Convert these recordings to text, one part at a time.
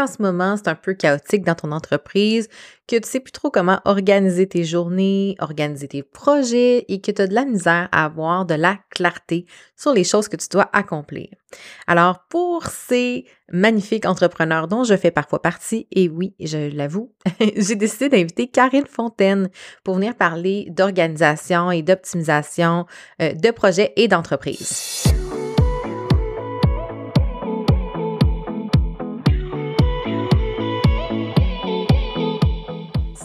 qu'en ce moment, c'est un peu chaotique dans ton entreprise, que tu sais plus trop comment organiser tes journées, organiser tes projets et que tu as de la misère à avoir de la clarté sur les choses que tu dois accomplir. Alors, pour ces magnifiques entrepreneurs dont je fais parfois partie, et oui, je l'avoue, j'ai décidé d'inviter Karine Fontaine pour venir parler d'organisation et d'optimisation euh, de projets et d'entreprises.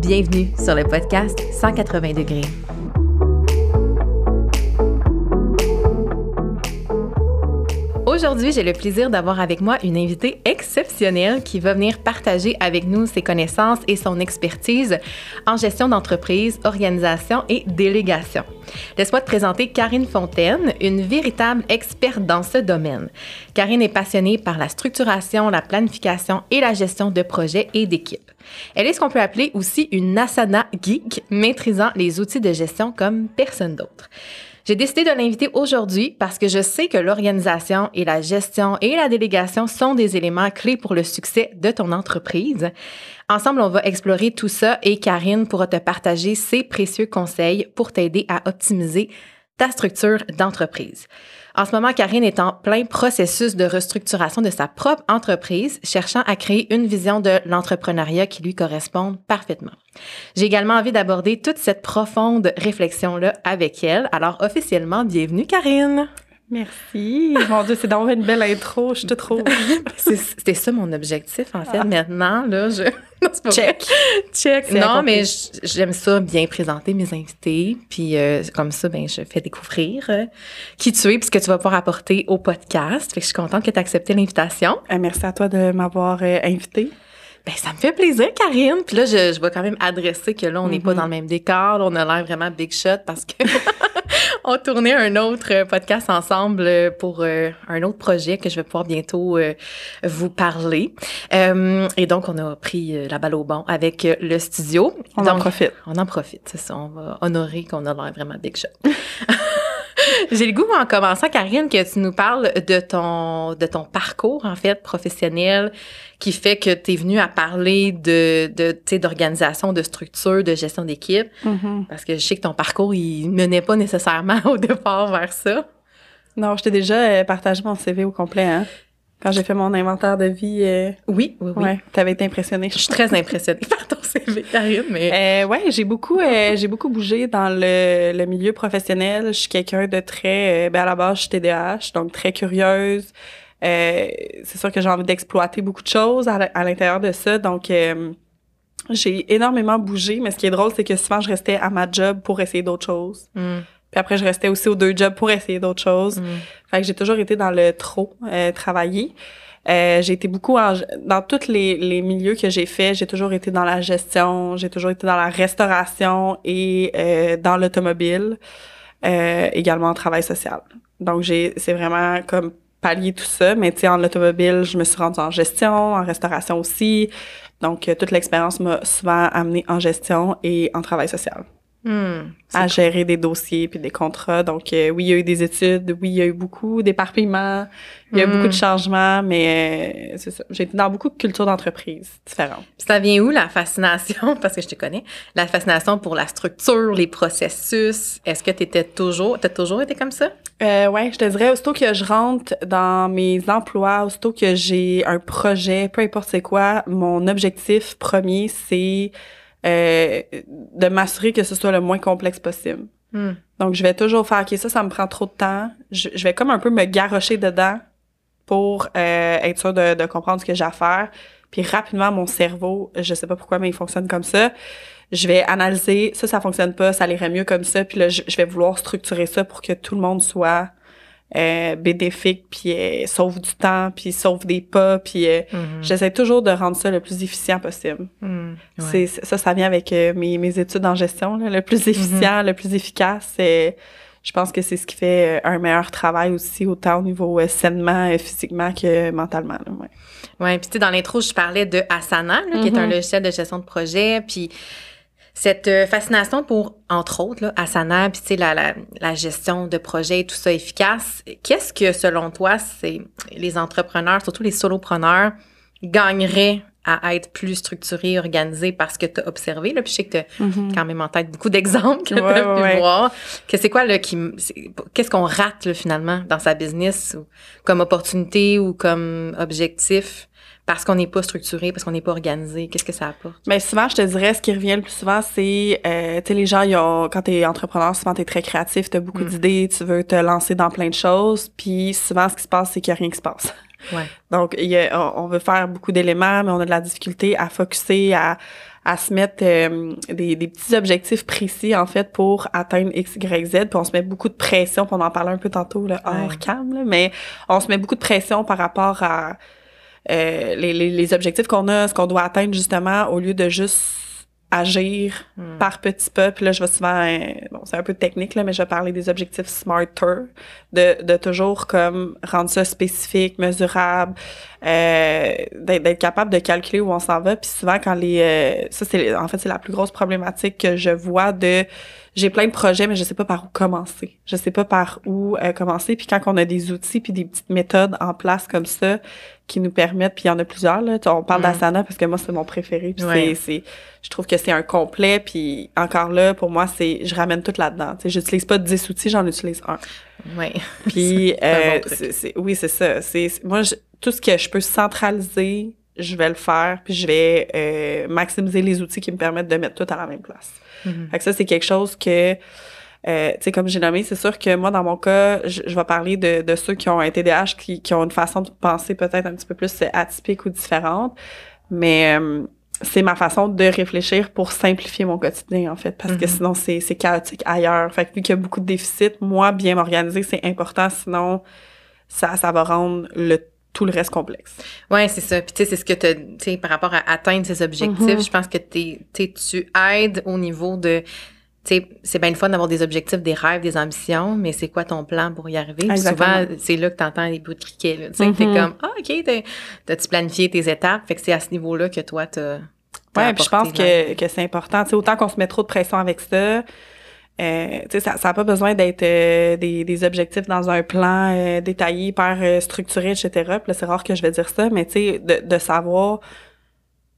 Bienvenue sur le podcast 180 degrés. Aujourd'hui, j'ai le plaisir d'avoir avec moi une invitée exceptionnelle qui va venir partager avec nous ses connaissances et son expertise en gestion d'entreprise, organisation et délégation. Laisse-moi te présenter Karine Fontaine, une véritable experte dans ce domaine. Karine est passionnée par la structuration, la planification et la gestion de projets et d'équipes. Elle est ce qu'on peut appeler aussi une asana geek, maîtrisant les outils de gestion comme personne d'autre. J'ai décidé de l'inviter aujourd'hui parce que je sais que l'organisation et la gestion et la délégation sont des éléments clés pour le succès de ton entreprise. Ensemble, on va explorer tout ça et Karine pourra te partager ses précieux conseils pour t'aider à optimiser ta structure d'entreprise. En ce moment, Karine est en plein processus de restructuration de sa propre entreprise, cherchant à créer une vision de l'entrepreneuriat qui lui corresponde parfaitement. J'ai également envie d'aborder toute cette profonde réflexion-là avec elle. Alors, officiellement, bienvenue, Karine. Merci. Mon Dieu, c'est vraiment une belle intro. Je te trouve. C'était ça mon objectif, en fait. Ah. Maintenant, là, je. Check. Check. Non, mais j'aime ça bien présenter mes invités. Puis euh, comme ça, ben, je fais découvrir euh, qui tu es puis ce que tu vas pouvoir apporter au podcast. Fait que je suis contente que tu aies accepté l'invitation. Euh, merci à toi de m'avoir invitée. Ben, ça me fait plaisir, Karine. Puis là, je, je vais quand même adresser que là, on n'est pas mm-hmm. dans le même décor. on a l'air vraiment big shot parce que on tournait un autre podcast ensemble pour euh, un autre projet que je vais pouvoir bientôt euh, vous parler. Euh, et donc, on a pris la balle au bon avec le studio. On en profite. On en profite, c'est ça. On va honorer qu'on a l'air vraiment big shot. J'ai le goût, en commençant, Karine, que tu nous parles de ton, de ton parcours, en fait, professionnel, qui fait que tu es venue à parler de, de d'organisation, de structure, de gestion d'équipe. Mm-hmm. Parce que je sais que ton parcours, il menait pas nécessairement au départ vers ça. Non, je t'ai déjà euh, partagé mon CV au complet, hein? Quand j'ai fait mon inventaire de vie. Euh, oui, oui, oui. Ouais, t'avais été impressionnée. Je suis très impressionnée par ton CV, Karine, mais. Euh, ouais, j'ai beaucoup, euh, j'ai beaucoup bougé dans le, le, milieu professionnel. Je suis quelqu'un de très. Euh, ben à la base, je suis TDAH, donc très curieuse. Euh, c'est sûr que j'ai envie d'exploiter beaucoup de choses à l'intérieur de ça, donc. j'ai énormément bougé, mais ce qui est drôle, c'est que souvent je restais à ma job pour essayer d'autres choses. Mm. Puis après, je restais aussi aux deux jobs pour essayer d'autres choses. Mm. Fait que j'ai toujours été dans le trop euh, travailler. Euh, j'ai été beaucoup dans tous les, les milieux que j'ai fait, j'ai toujours été dans la gestion, j'ai toujours été dans la restauration et euh, dans l'automobile, euh, également en travail social. Donc j'ai c'est vraiment comme pallier tout ça, mais tu sais en automobile, je me suis rendue en gestion, en restauration aussi. Donc euh, toute l'expérience m'a souvent amenée en gestion et en travail social. Hmm, à gérer des dossiers puis des contrats. Donc, euh, oui, il y a eu des études, oui, il y a eu beaucoup d'éparpillement, il y a eu beaucoup de hmm. changements, mais euh, c'est ça. J'ai été dans beaucoup de cultures d'entreprise différentes. ça vient où la fascination, parce que je te connais, la fascination pour la structure, les processus? Est-ce que tu étais toujours, t'as toujours été comme ça? Euh, ouais, je te dirais, aussitôt que je rentre dans mes emplois, aussitôt que j'ai un projet, peu importe c'est quoi, mon objectif premier, c'est euh, de m'assurer que ce soit le moins complexe possible. Hmm. Donc, je vais toujours faire, OK, ça, ça me prend trop de temps. Je, vais comme un peu me garrocher dedans pour euh, être sûr de, de, comprendre ce que j'ai à faire. Puis rapidement, mon cerveau, je sais pas pourquoi, mais il fonctionne comme ça. Je vais analyser, ça, ça fonctionne pas, ça irait mieux comme ça. Puis là, je, vais vouloir structurer ça pour que tout le monde soit euh, bénéfique, puis euh, sauve du temps, puis sauve des pas, puis euh, Mhm. j'essaie toujours de rendre ça le plus efficient possible. Mhm. C'est Ouais. ça, ça vient avec euh, mes, mes études en gestion, là, le plus efficient, le plus efficace. euh, je pense que c'est ce qui fait euh, un meilleur travail aussi, autant au niveau euh, sainement, physiquement que mentalement. là, ouais. Oui, puis tu sais, dans l'intro, je parlais de Asana, là, qui est un Mhm. logiciel de gestion de projet, puis cette euh, fascination pour, entre autres, là, Asana, puis la, la, la gestion de projet et tout ça efficace, qu'est-ce que, selon toi, c'est les entrepreneurs, surtout les solopreneurs, gagneraient à être plus structurés, organisés parce que tu as observé, là, puis je sais que tu as quand même en tête beaucoup d'exemples que Ouais, tu as pu ouais. voir. Que c'est quoi, là, qui, qu'est-ce qu'on rate, là, finalement, dans sa business, ou comme opportunité ou comme objectif, parce qu'on n'est pas structuré, parce qu'on n'est pas organisé? Qu'est-ce que ça apporte? Mais souvent, je te dirais, ce qui revient le plus souvent, c'est, euh, tu sais, les gens, ils ont, quand t'es entrepreneur, souvent t'es très créatif, t'as beaucoup Mm. d'idées, tu veux te lancer dans plein de choses, puis souvent, ce qui se passe, c'est qu'il y a rien qui se passe. Ouais. Donc, il y a- on on veut faire beaucoup d'éléments, mais on a de la difficulté à focuser, à, à se mettre euh, des, des petits objectifs précis, en fait, pour atteindre X, Y, Z. Puis on se met beaucoup de pression, puis on en parlait un peu tantôt, là, hors Ouais. cam, là, mais on se met beaucoup de pression par rapport à euh, les, les, les objectifs qu'on a, ce qu'on doit atteindre, justement, au lieu de juste agir Hmm. par petits pas. Puis là, je vais souvent, euh, bon, c'est un peu technique, là, mais je vais parler des objectifs smarter, de, de toujours comme rendre ça spécifique, mesurable, euh, d'être d'être capable de calculer où on s'en va. Puis souvent, quand les... euh, ça, c'est en fait, c'est la plus grosse problématique que je vois de... J'ai plein de projets, mais je sais pas par où commencer. Je sais pas par où euh, commencer. Puis quand on a des outils puis des petites méthodes en place comme ça qui nous permettent, puis il y en a plusieurs, là. On parle Mm. d'Asana parce que moi, c'est mon préféré. Puis Ouais. c'est- c'est je trouve que c'est un complet puis encore là pour moi c'est je ramène tout là-dedans j'utilise pas 10 outils j'en utilise un Oui. puis euh, bon oui c'est ça c'est c'est- moi je- tout ce que je peux centraliser je vais le faire puis je vais euh, maximiser les outils qui me permettent de mettre tout à la même place Mhm. fait que ça c'est quelque chose que euh, tu sais, comme j'ai nommé, c'est sûr que moi, dans mon cas, je, je vais parler de, de ceux qui ont un TDAH, qui, qui ont une façon de penser peut-être un petit peu plus atypique ou différente. Mais euh, c'est ma façon de réfléchir pour simplifier mon quotidien, en fait, parce que Mhm. sinon, c'est c'est chaotique ailleurs. Fait que vu qu'il y a beaucoup de déficits, moi, bien m'organiser, c'est important, sinon, ça, ça va rendre le tout le reste complexe. Oui, c'est ça. Puis tu sais, c'est ce que tu sais, par rapport à atteindre ces objectifs, Mhm. je pense que t'es, tu aides au niveau de. Tu sais, c'est bien le fun d'avoir des objectifs, des rêves, des ambitions, mais c'est quoi ton plan pour y arriver? Puis souvent, c'est là que tu entends les bouts de criquet. Tu sais, t'es Mhm. comme, ah, OK, t'as- t'as-tu planifié tes étapes? Fait que c'est à ce niveau-là que toi, t'as. Ouais, puis je pense ouais. que, que c'est important. Tu sais, autant qu'on se met trop de pression avec ça, euh, ça n'a pas besoin d'être euh, des, des objectifs dans un plan euh, détaillé, hyper structuré, etc. Puis là, c'est rare que je vais dire ça, mais de, de savoir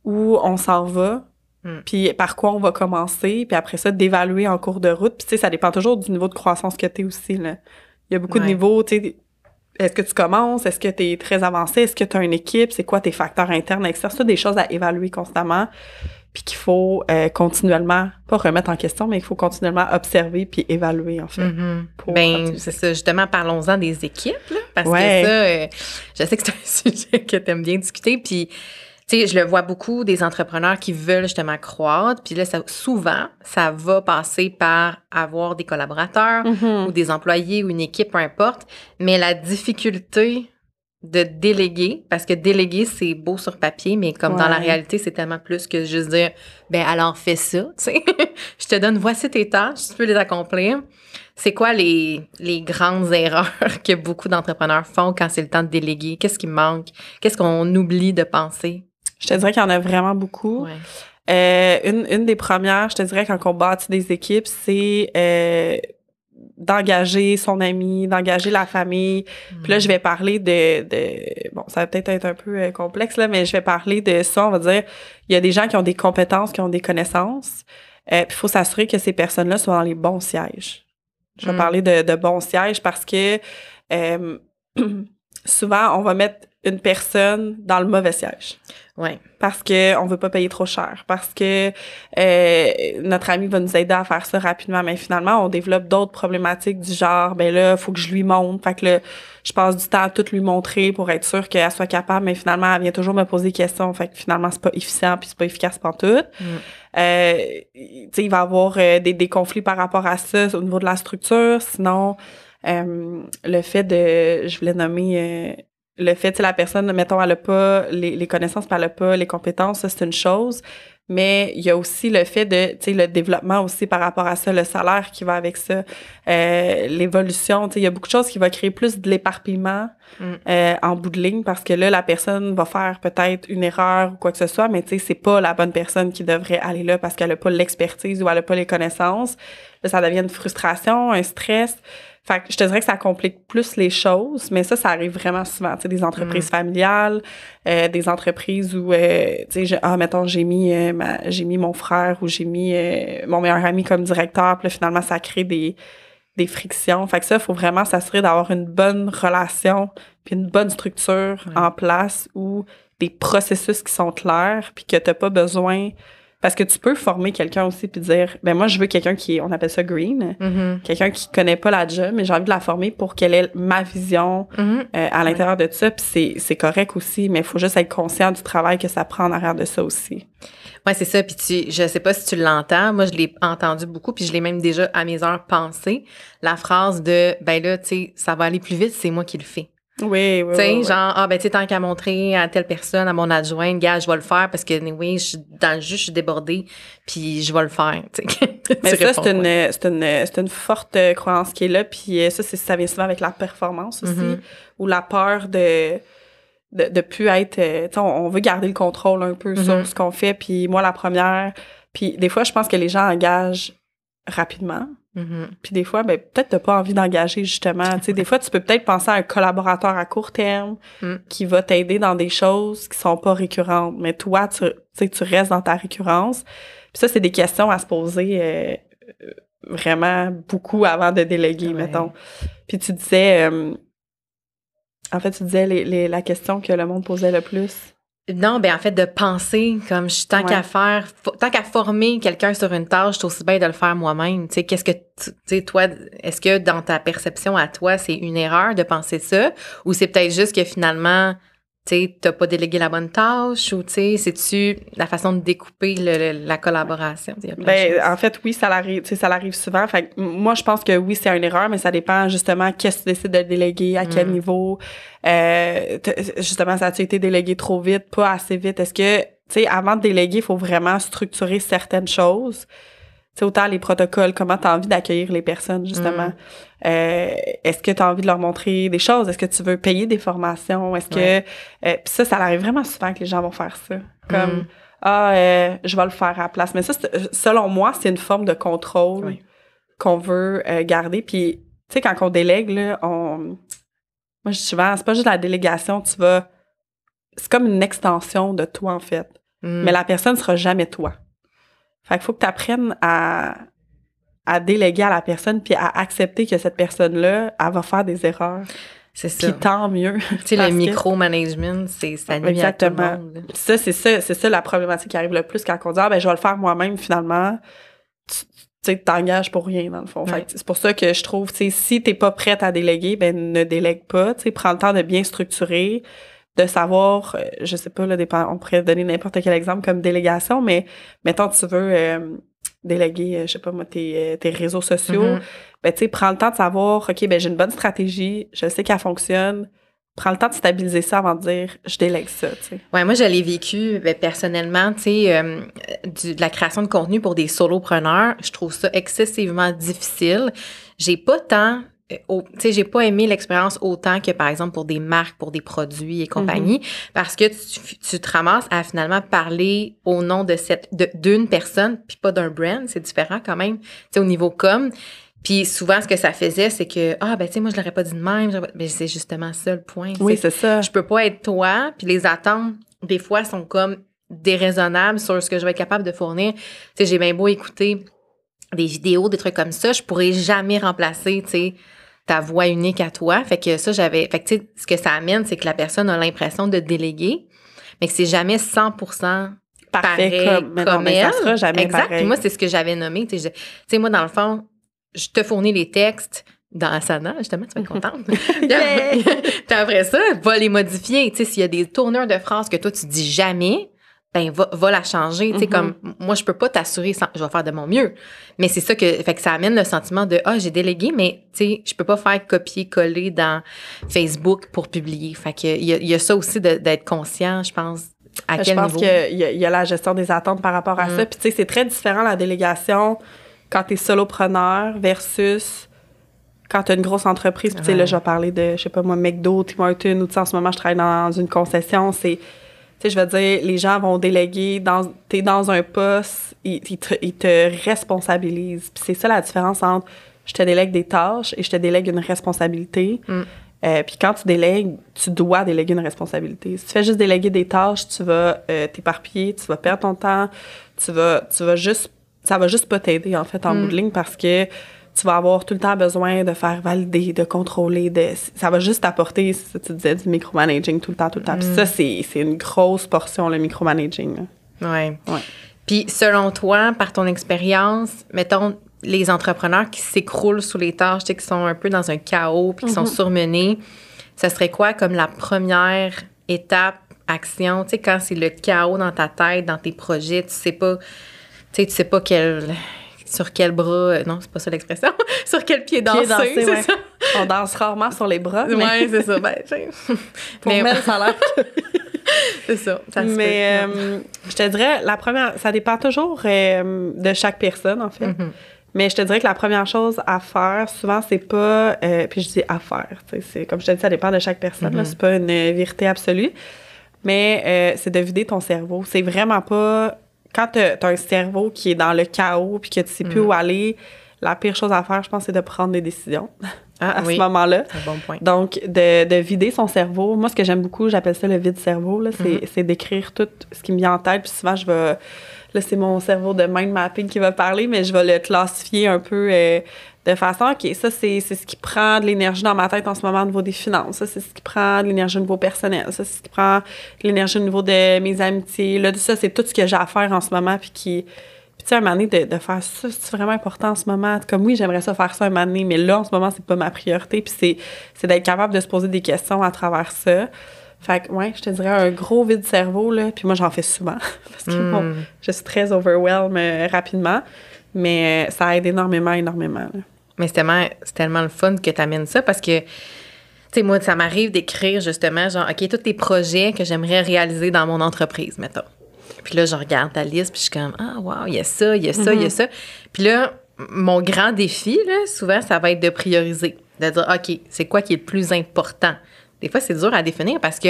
où on s'en va, Mm. puis par quoi on va commencer, puis après ça, d'évaluer en cours de route. Puis ça dépend toujours du niveau de croissance que tu es aussi, là. Il y a beaucoup de niveaux, tu sais, est-ce que tu commences? Est-ce que tu es très avancé? Est-ce que tu as une équipe? C'est quoi tes facteurs internes, externes? C'est des choses à évaluer constamment. Puis qu'il faut euh, continuellement, pas remettre en question, mais il faut continuellement observer puis évaluer, en fait. Mhm. pour Ben, c'est ça. Justement, parlons-en des équipes, là, parce Ouais. que ça, euh, je sais que c'est un sujet que tu aimes bien discuter. Puis, tu sais, je le vois beaucoup des entrepreneurs qui veulent justement croître. Puis là, ça, souvent, ça va passer par avoir des collaborateurs Mhm. ou des employés ou une équipe, peu importe. Mais la difficulté de déléguer, parce que déléguer, c'est beau sur papier, mais comme dans la réalité, c'est tellement plus que juste dire, ben alors fais ça, tu sais. je te donne, voici tes tâches, tu peux les accomplir. C'est quoi les, les grandes erreurs que beaucoup d'entrepreneurs font quand c'est le temps de déléguer? Qu'est-ce qui manque? Qu'est-ce qu'on oublie de penser? Je te dirais qu'il y en a vraiment beaucoup. Ouais. Euh, une, une des premières, je te dirais, quand on bâtit des équipes, c'est euh, d'engager son ami, d'engager la famille. Puis là, je vais parler de, de bon, ça va peut-être être un peu euh, complexe là, mais je vais parler de ça. On va dire, il y a des gens qui ont des compétences, qui ont des connaissances. Euh, puis il faut s'assurer que ces personnes-là sont dans les bons sièges. Je vais Mm. parler de, de bons sièges parce que euh, souvent on va mettre une personne dans le mauvais siège. Ouais. parce que on veut pas payer trop cher, parce que euh, notre ami va nous aider à faire ça rapidement, mais finalement on développe d'autres problématiques du genre ben là faut que je lui montre, fait que là, je passe du temps à tout lui montrer pour être sûre qu'elle soit capable, mais finalement elle vient toujours me poser des questions, fait que finalement c'est pas efficient puis c'est pas efficace pour tout. Mm. Euh, tu sais il va y avoir euh, des, des conflits par rapport à ça au niveau de la structure, sinon Euh, le fait de, je voulais nommer euh, le fait, que la personne, mettons, elle n'a pas les, les connaissances, elle n'a pas les compétences, ça, c'est une chose. Mais il y a aussi le fait de, tu sais, le développement aussi par rapport à ça, le salaire qui va avec ça, euh, l'évolution, tu sais, il y a beaucoup de choses qui vont créer plus de l'éparpillement mm. euh, en bout de ligne parce que là, la personne va faire peut-être une erreur ou quoi que ce soit, mais tu sais, c'est pas la bonne personne qui devrait aller là parce qu'elle n'a pas l'expertise ou elle n'a pas les connaissances. Là, ça devient une frustration, un stress. Fait que je te dirais que ça complique plus les choses, mais ça, ça arrive vraiment souvent. Tu sais, des entreprises mm. familiales, euh, des entreprises où, euh, tu sais, ah, mettons, j'ai mis, euh, j'ai mis mon frère ou j'ai mis euh, mon meilleur ami comme directeur, puis là, finalement, ça crée des, des frictions. Fait que ça, il faut vraiment s'assurer d'avoir une bonne relation, puis une bonne structure en place ou des processus qui sont clairs, puis que t'as pas besoin parce que tu peux former quelqu'un aussi puis dire, ben moi, je veux quelqu'un qui, on appelle ça green, mm-hmm. quelqu'un qui connaît pas la job, mais j'ai envie de la former pour qu'elle ait ma vision mm-hmm. euh, à l'intérieur de ça. Puis c'est correct aussi, mais il faut juste être conscient du travail que ça prend en arrière de ça aussi. Ouais, c'est ça. Puis tu, je sais pas si tu l'entends. Moi, je l'ai entendu beaucoup, puis je l'ai même déjà à mes heures pensé. La phrase de, ben là, tu sais, ça va aller plus vite, c'est moi qui le fais. Oui, oui. Tu sais, genre, ah, ben, tu sais, tant qu'à montrer à telle personne, à mon adjoint, gars, je vais le faire parce que, oui, je suis dans le jus, je suis débordée, puis je vais le faire. Mais ça, c'est une, c'est une, c'est une forte croyance qui est là, puis euh, ça, c'est, ça vient souvent avec la performance aussi, mm-hmm. ou la peur de, de, de plus être, euh, tu sais, on, veut garder le contrôle un peu sur mm-hmm. ce qu'on fait, puis moi, la première, puis des fois, je pense que les gens engagent rapidement, Mm-hmm. Puis des fois, ben, peut-être t'as pas envie d'engager justement. Tu sais, des fois, tu peux peut-être penser à un collaborateur à court terme mm. qui va t'aider dans des choses qui sont pas récurrentes. Mais toi, tu, sais, tu restes dans ta récurrence. Puis ça, c'est des questions à se poser euh, vraiment beaucoup avant de déléguer, mettons. Puis tu disais, euh, en fait, tu disais les, la question que le monde posait le plus. Non, ben en fait, de penser comme je tant qu'à faire, tant qu'à former quelqu'un sur une tâche, c'est aussi bien de le faire moi-même. Tu sais, qu'est-ce que, tu sais, toi, est-ce que dans ta perception à toi, c'est une erreur de penser ça, ou c'est peut-être juste que finalement, tu n'as pas délégué la bonne tâche ou tu sais, c'est-tu la façon de découper la collaboration? Ben, en fait, oui, ça l'arrive, ça l'arrive souvent. Fait moi, je pense que oui, c'est une erreur, mais ça dépend justement qu'est-ce que tu décides de déléguer, à quel mm. niveau. Euh, justement, ça a-tu été délégué trop vite, pas assez vite? Est-ce que, tu sais, avant de déléguer, il faut vraiment structurer certaines choses sais, autant les protocoles, comment tu as envie d'accueillir les personnes, justement. Mm. Euh, est-ce que tu as envie de leur montrer des choses? Est-ce que tu veux payer des formations? Est-ce que... Euh, puis ça, ça arrive vraiment souvent que les gens vont faire ça. Comme, mm. ah, euh, je vais le faire à la place. Mais ça, selon moi, c'est une forme de contrôle qu'on veut garder. Puis, tu sais, quand on délègue, là, on... Moi, je dis souvent, c'est pas juste la délégation, tu vas... C'est comme une extension de toi, en fait. Mm. Mais la personne sera jamais toi. Fait qu'il faut que tu apprennes à, à déléguer à la personne puis à accepter que cette personne-là, elle va faire des erreurs. C'est ça. Puis tant mieux. Tu sais, le micro-management, c'est ça nuit Exactement. À tout le monde. Ça, c'est ça, c'est ça la problématique qui arrive le plus quand on dit, ah, ben, je vais le faire moi-même, finalement. Tu sais, t'engages pour rien, dans le fond. C'est pour ça que je trouve, tu sais, si t'es pas prête à déléguer, ben, ne délègue pas. Tu sais, prends le temps de bien structurer de savoir, euh, je sais pas, là, on pourrait donner n'importe quel exemple comme délégation, mais mettons, tu veux euh, déléguer, euh, je sais pas moi, tes, tes réseaux sociaux, mm-hmm. ben, tu sais, prends le temps de savoir, OK, ben, j'ai une bonne stratégie, je sais qu'elle fonctionne, prends le temps de stabiliser ça avant de dire je délègue ça. Tu sais. Ouais, moi je l'ai vécu ben, personnellement, tu sais, de la création de contenu pour des solopreneurs, je trouve ça excessivement difficile. J'ai pas tant tu sais, j'ai pas aimé l'expérience autant que, par exemple, pour des marques, pour des produits et compagnie, mm-hmm. parce que tu, te ramasses à finalement parler au nom de cette, d'une personne, puis pas d'un brand, c'est différent quand même, tu sais, au niveau com. Puis souvent, ce que ça faisait, c'est que, ah, ben, tu sais, moi, je l'aurais pas dit de même, mais c'est justement ça le point. Oui, c'est ça. Je peux pas être toi, puis les attentes, des fois, sont comme déraisonnables sur ce que je vais être capable de fournir. Tu sais, j'ai bien beau écouter des vidéos, des trucs comme ça, je pourrais jamais remplacer, tu sais, ta voix unique à toi. Fait que ça, j'avais. Fait que, tu sais, ce que ça amène, c'est que la personne a l'impression de déléguer, mais que c'est jamais 100% Parfait comme, comme elle. Ça sera jamais exact. Pareil. Puis moi, c'est ce que j'avais nommé. Tu sais, moi, dans le fond, je te fournis les textes dans Asana, justement, tu vas être contente. puis après ça, va les modifier. Tu sais, s'il y a des tourneurs de phrases que toi, tu dis jamais, ben va, va la changer. Tu sais, Mhm. comme moi, je peux pas t'assurer, sans- je vais faire de mon mieux. Mais c'est ça que, fait que ça amène le sentiment de ah j'ai délégué, mais tu sais, je peux pas faire copier-coller dans Facebook pour publier. Fait que il y a, y ça aussi d'être conscient, je pense. À je quel pense niveau. qu'il y, a- il y a la gestion des attentes par rapport à Mm. ça. Puis tu sais, c'est très différent la délégation quand tu es solopreneur versus quand tu as une grosse entreprise. Puis tu sais, là, je vais parler de, je sais pas moi, McDo, Tim Hortons, ou tu sais, en ce moment, je travaille dans une concession. C'est, sais, je veux dire, les gens vont déléguer, dans, tu es dans un poste, ils, ils te, ils te responsabilisent. Puis c'est ça la différence entre je te délègue des tâches et je te délègue une responsabilité. Mm. Euh, puis quand tu délègues, tu dois déléguer une responsabilité. Si tu fais juste déléguer des tâches, tu vas euh, t'éparpiller, tu vas perdre ton temps, tu vas, tu vas juste, ça va juste pas t'aider en fait en Mm. bout de ligne parce que tu vas avoir tout le temps besoin de faire valider, de contrôler, de, ça va juste ça que tu disais, du micromanaging tout le temps, tout le temps. Puis Mm. ça, c'est, c'est une grosse portion, le micromanaging. là. Ouais. Puis selon toi, par ton expérience, mettons les entrepreneurs qui s'écroulent sous les tâches, qui sont un peu dans un chaos puis qui sont Mhm. surmenés, ça serait quoi comme la première étape, action, tu sais, quand c'est le chaos dans ta tête, dans tes projets, tu sais pas, tu sais, tu sais pas quel, sur quel bras, euh, non, c'est pas ça l'expression, sur quel pied danser, danser, c'est ouais. ça? On danse rarement sur les bras, mais Ouais, c'est ça. Ben, pour mais ça l'air c'est ça. Mais euh, je te dirais, la première, ça dépend toujours euh, de chaque personne, en fait. Mhm. Mais je te dirais que la première chose à faire, souvent, c'est pas. euh, puis je dis à faire. C'est, comme je te dis, ça dépend de chaque personne. là, Mhm. C'est pas une vérité absolue. Mais euh, c'est de vider ton cerveau. C'est vraiment pas. Quand tu as un cerveau qui est dans le chaos puis que tu sais plus Mhm. où aller, la pire chose à faire, je pense, c'est de prendre des décisions Ah, à oui, ce moment-là. c'est un bon point. Donc, de, de vider son cerveau. Moi, ce que j'aime beaucoup, j'appelle ça le vide-cerveau. là, C'est Mhm. c'est d'écrire tout ce qui me vient en tête. Puis souvent, je vais... Là, c'est mon cerveau de mind mapping qui va parler, mais je vais le classifier un peu euh, de façon, OK, ça, c'est ce qui prend de l'énergie dans ma tête en ce moment au niveau des finances. Ça, c'est ce qui prend de l'énergie au niveau personnel. Ça, c'est ce qui prend de l'énergie au niveau de mes amitiés. Là, ça, c'est tout ce que j'ai à faire en ce moment. Puis qui... Puis, tu sais, un moment donné, de, de faire ça, c'est vraiment important en ce moment? Comme oui, j'aimerais ça faire ça un moment donné, mais là, en ce moment, c'est pas ma priorité. Puis, c'est d'être capable de se poser des questions à travers ça. Fait que, ouais, je te dirais un gros vide-cerveau, là. Puis moi, j'en fais souvent. parce que, bon, Mm. je suis très overwhelmed euh, rapidement. Mais euh, ça aide énormément, énormément. là. Mais c'est tellement, tellement le fun que tu amènes ça parce que, tu sais, moi, ça m'arrive d'écrire justement, genre, OK, tous les projets que j'aimerais réaliser dans mon entreprise, mettons. Puis là, je regarde ta liste, puis je suis comme, ah, wow, il y a ça, il y a ça, il y a ça. Puis là, mon grand défi, là, souvent, ça va être de prioriser. De dire, OK, c'est quoi qui est le plus important? Des fois, c'est dur à définir parce que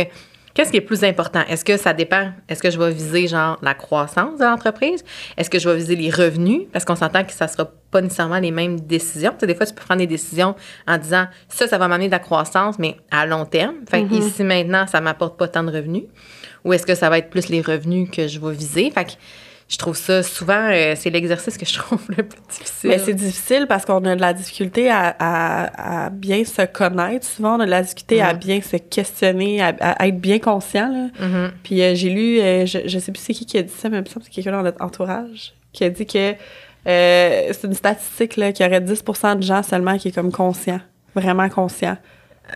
qu'est-ce qui est plus important? Est-ce que ça dépend? Est-ce que je vais viser, genre, la croissance de l'entreprise? Est-ce que je vais viser les revenus? Parce qu'on s'entend que ça sera pas nécessairement les mêmes décisions. Tu sais, des fois, tu peux prendre des décisions en disant, ça, ça va m'amener de la croissance, mais à long terme. Fait que ici, maintenant, ça m'apporte pas tant de revenus. Ou est-ce que ça va être plus les revenus que je vais viser? Fait que je trouve ça souvent, euh, c'est l'exercice que je trouve le plus difficile. Mais c'est difficile parce qu'on a de la difficulté à, à- à bien se connaître. Souvent, on a de la difficulté à Mhm. bien se questionner, à, à être bien conscient. Là. Mhm. Puis euh, j'ai lu, euh, je, je sais plus c'est qui qui a dit ça, mais il me semble que c'est quelqu'un dans notre entourage qui a dit que c'est une statistique là, qu'il y aurait 10% de gens seulement qui est comme conscient, vraiment conscient.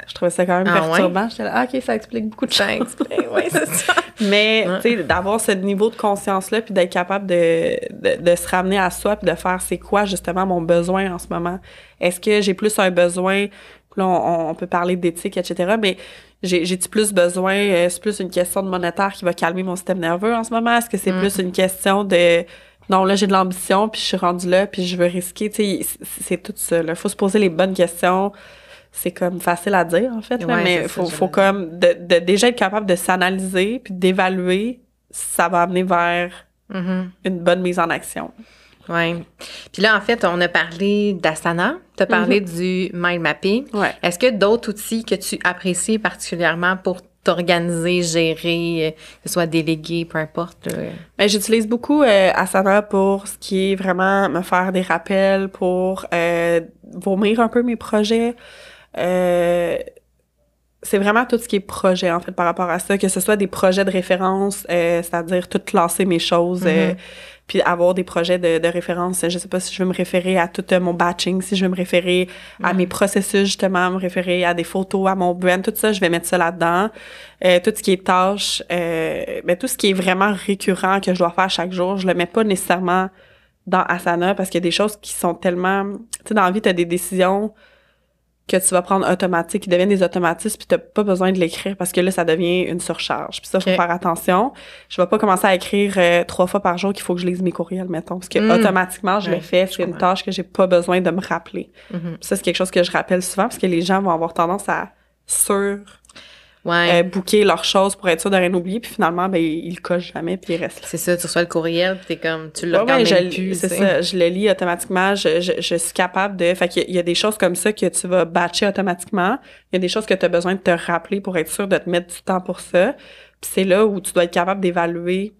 Je trouvais ça quand même Ah perturbant. J'étais là, ah, OK, ça explique beaucoup de Ça choses. explique, oui, c'est ça. Mais, Ouais. tu sais, d'avoir ce niveau de conscience-là, puis d'être capable de, de, de se ramener à soi, puis de faire c'est quoi justement mon besoin en ce moment. Est-ce que j'ai plus un besoin, puis là, on, on peut parler d'éthique, etc., mais j'ai- j'ai-tu plus besoin, euh, c'est plus une question de monétaire qui va calmer mon système nerveux en ce moment? Est-ce que c'est Mm. plus une question de non, là, j'ai de l'ambition, puis je suis rendue là, puis je veux risquer, tu sais, c'est- c'est tout ça. Il faut se poser les bonnes questions. C'est comme facile à dire, en fait, là, Ouais, mais ça, faut, faut comme de, de déjà être capable de s'analyser puis d'évaluer, ça va amener vers Mhm. une bonne mise en action. Ouais. Puis là, en fait, on a parlé d'asana, tu as parlé du mind mapping. Ouais. Est-ce que d'autres outils que tu apprécies particulièrement pour t'organiser, gérer, euh, que ce soit délégué, peu importe? là? Ben, j'utilise beaucoup euh, Asana pour ce qui est vraiment me faire des rappels, pour euh, vomir un peu mes projets. Euh, c'est vraiment tout ce qui est projet, en fait, par rapport à ça, que ce soit des projets de référence, euh, c'est-à-dire tout classer mes choses, euh, Mhm. puis avoir des projets de, de référence. Je sais pas si je veux me référer à tout euh, mon batching, si je veux me référer à mes processus, justement, me référer à des photos, à mon brand, tout ça, je vais mettre ça là-dedans. Euh, tout ce qui est tâches, euh, ben, tout ce qui est vraiment récurrent que je dois faire chaque jour, je le mets pas nécessairement dans Asana parce qu'il y a des choses qui sont tellement... Tu sais, dans la vie, tu as des décisions que tu vas prendre automatique, qui deviennent des automatismes, puis t'as pas besoin de l'écrire parce que là, ça devient une surcharge. Puis ça, faut Ok. faire attention. Je vais pas commencer à écrire euh, trois fois par jour qu'il faut que je lise mes courriels, mettons, parce que Mm. automatiquement, je Ouais, le fais. C'est une tâche que j'ai pas besoin de me rappeler. Puis ça, c'est quelque chose que je rappelle souvent parce que les gens vont avoir tendance à sur Ouais. euh, booker leurs choses pour être sûr de rien oublier, puis finalement, ben, ils le cochent jamais, puis ils restent là. C'est ça, tu reçois le courriel, puis t'es comme, tu le Ouais, regardes ouais, plus. c'est ça, je le lis automatiquement, je, je, je suis capable de... Fait qu'il y a- il y a des choses comme ça que tu vas batcher automatiquement, il y a des choses que tu as besoin de te rappeler pour être sûr de te mettre du temps pour ça, puis c'est là où tu dois être capable d'évaluer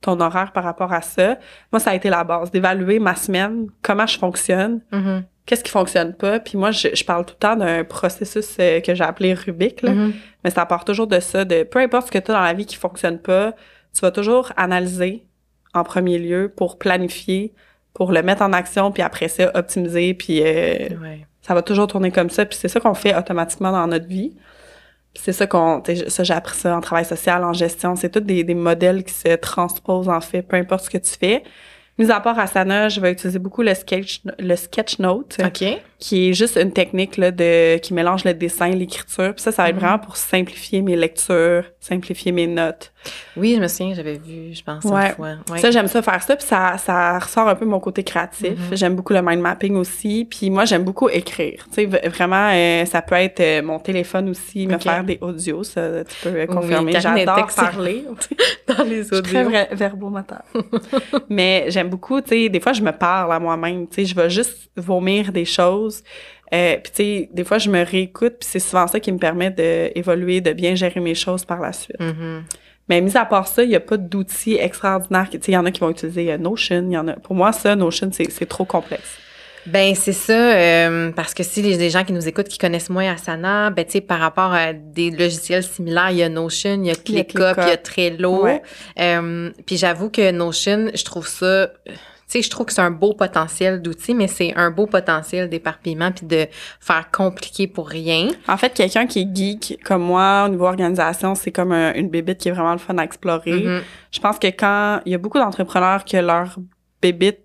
ton horaire par rapport à ça. Moi, ça a été la base, d'évaluer ma semaine, comment je fonctionne, Mhm. Qu'est-ce qui fonctionne pas, puis moi, je, je parle tout le temps d'un processus euh, que j'ai appelé Rubik, là. Mhm. Mais ça part toujours de ça, de peu importe ce que tu as dans la vie qui fonctionne pas, tu vas toujours analyser en premier lieu pour planifier, pour le mettre en action, puis après ça, optimiser, puis euh, Ouais. ça va toujours tourner comme ça. Puis c'est ça qu'on fait automatiquement dans notre vie. Puis c'est ça qu'on... Ça, j'ai appris ça en travail social, en gestion. C'est tous des, des modèles qui se transposent, en fait, peu importe ce que tu fais. Mis à part Asana, je vais utiliser beaucoup le sketch, le sketch note. Qui est juste une technique là, de qui mélange le dessin l'écriture. Puis ça, ça va être Mhm. vraiment pour simplifier mes lectures, simplifier mes notes. Oui, je me souviens, j'avais vu, je pense, Ouais. une fois. Ouais. Ça, j'aime ça faire ça, puis ça, ça ressort un peu mon côté créatif. Mhm. J'aime beaucoup le mind mapping aussi. Puis moi, j'aime beaucoup écrire. Tu sais, vraiment, euh, ça peut être euh, mon téléphone aussi, me faire des audios, ça, tu peux Oui, confirmer. Est J'adore parler. Dans les Je suis très audios. ver- verbomoteur. Mais j'aime beaucoup, tu sais, des fois, je me parle à moi-même. Tu sais, je vais juste vomir des choses. Euh, puis, tu sais, des fois, je me réécoute, puis c'est souvent ça qui me permet d'évoluer, de bien gérer mes choses par la suite. Mhm. Mais mis à part ça, il n'y a pas d'outils extraordinaires. Tu sais, il y en a qui vont utiliser euh, Notion. Il y en a. Pour moi, ça, Notion, c'est trop complexe. Ben c'est ça, euh, parce que si les, les gens qui nous écoutent qui connaissent moins Asana, ben tu sais par rapport à des logiciels similaires, il y a Notion, il y a ClickUp, il y a. Trello. Euh, puis j'avoue que Notion, je trouve ça, sais, je trouve que c'est un beau potentiel d'outil, mais c'est un beau potentiel d'éparpillement puis de faire compliqué pour rien. En fait, quelqu'un qui est geek comme moi, au niveau organisation, c'est comme un- une bébite qui est vraiment le fun à explorer. Mhm. Je pense que quand il y a beaucoup d'entrepreneurs que leur bébite,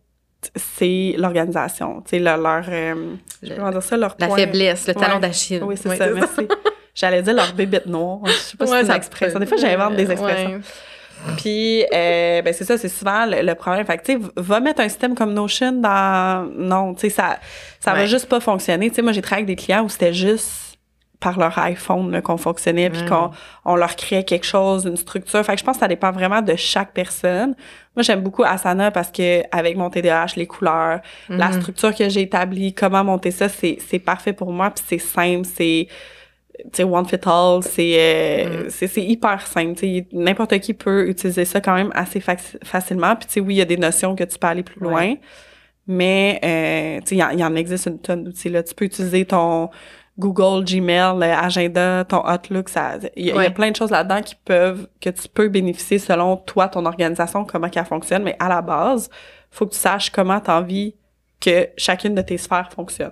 c'est l'organisation. Tu sais, leur, leur euh, je peux Le- comment dire ça, leur La point- faiblesse, le talon Ouais. d'Achille. Oui, c'est ça, merci. J'allais dire leur bébite noire. Je sais pas si Ouais, c'est une ça expression. Des fois, j'invente des Ouais. Puis, euh, ben c'est ça, c'est souvent le, le problème. Fait que, tu sais, va mettre un système comme Notion dans... Non, tu sais, ça, ça va juste pas fonctionner. Tu sais, moi, j'ai travaillé avec des clients où c'était juste par leur iPhone qu'on fonctionnait, puis qu'on on leur créait quelque chose, une structure. Fait que je pense que ça dépend vraiment de chaque personne. Moi, j'aime beaucoup Asana parce que avec mon TDAH, les couleurs, la Mhm. structure que j'ai établie, comment monter ça, c'est c'est parfait pour moi, puis c'est simple, c'est sais one fit all, c'est euh, Mm. c'est c'est hyper simple, tu sais n'importe qui peut utiliser ça quand même assez faci- facilement. Puis tu sais oui, il y a des notions que tu peux aller plus Ouais. loin, mais euh, tu sais il y en- il y, en existe une tonne d'outils là, tu peux utiliser ton Google, Gmail, agenda, ton Outlook, ça il y, a- y plein de choses là-dedans qui peuvent que tu peux bénéficier selon toi ton organisation comment qu'elle fonctionne, mais à la base, faut que tu saches comment tu as envie que chacune de tes sphères fonctionne.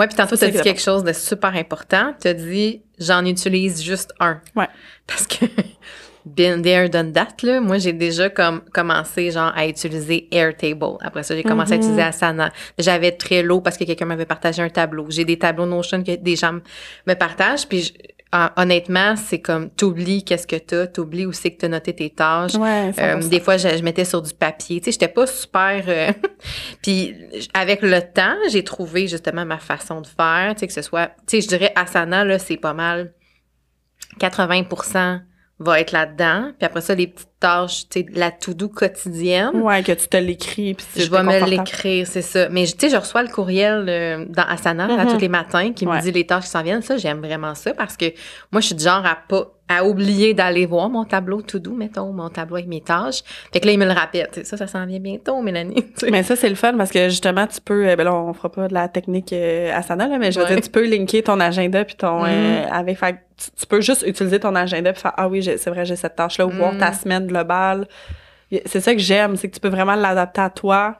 Ouais, puis tantôt, tu as dit quelque chose de super important. Tu as dit, j'en utilise juste un. Ouais. Parce que, been there, done that, là. Moi, j'ai déjà comme, commencé, genre, à utiliser Airtable. Après ça, j'ai commencé à Mhm. utiliser Asana. J'avais Trello parce que quelqu'un m'avait partagé un tableau. J'ai des tableaux Notion que des gens me partagent. Puis, honnêtement, c'est comme, t'oublies qu'est-ce que t'as, t'oublies où c'est que t'as noté tes tâches. Ouais, Euh, des fois, je, je mettais sur du papier. Tu sais, j'étais pas super. euh, Puis avec le temps, j'ai trouvé justement ma façon de faire. Tu sais, que ce soit. Tu sais, je dirais Asana, là, c'est pas mal. 80 va être là-dedans. Puis après ça, les petites tâches, tu sais, la to-do quotidienne. Ouais, que tu te l'écris puis Je vais me l'écrire, c'est ça. Mais tu sais, je reçois le courriel euh, dans Asana là, Mhm. tous les matins qui Ouais. me dit les tâches qui s'en viennent. Ça, j'aime vraiment ça parce que moi, je suis du genre à pas à oublier d'aller voir mon tableau tout doux, mettons, mon tableau avec mes tâches. Fait que là, il me le rappelle. Ça, ça s'en vient bientôt, Mélanie. Mais ça, c'est le fun parce que justement, tu peux. euh, Ben là, on fera pas de la technique euh, Asana, là, mais je veux Ouais. dire, tu peux linker ton agenda puis ton. euh, Mhm. avec, fait tu, tu peux juste utiliser ton agenda puis faire Ah oui, c'est vrai, j'ai cette tâche-là, ou voir ta semaine globale. C'est ça que j'aime, c'est que tu peux vraiment l'adapter à toi.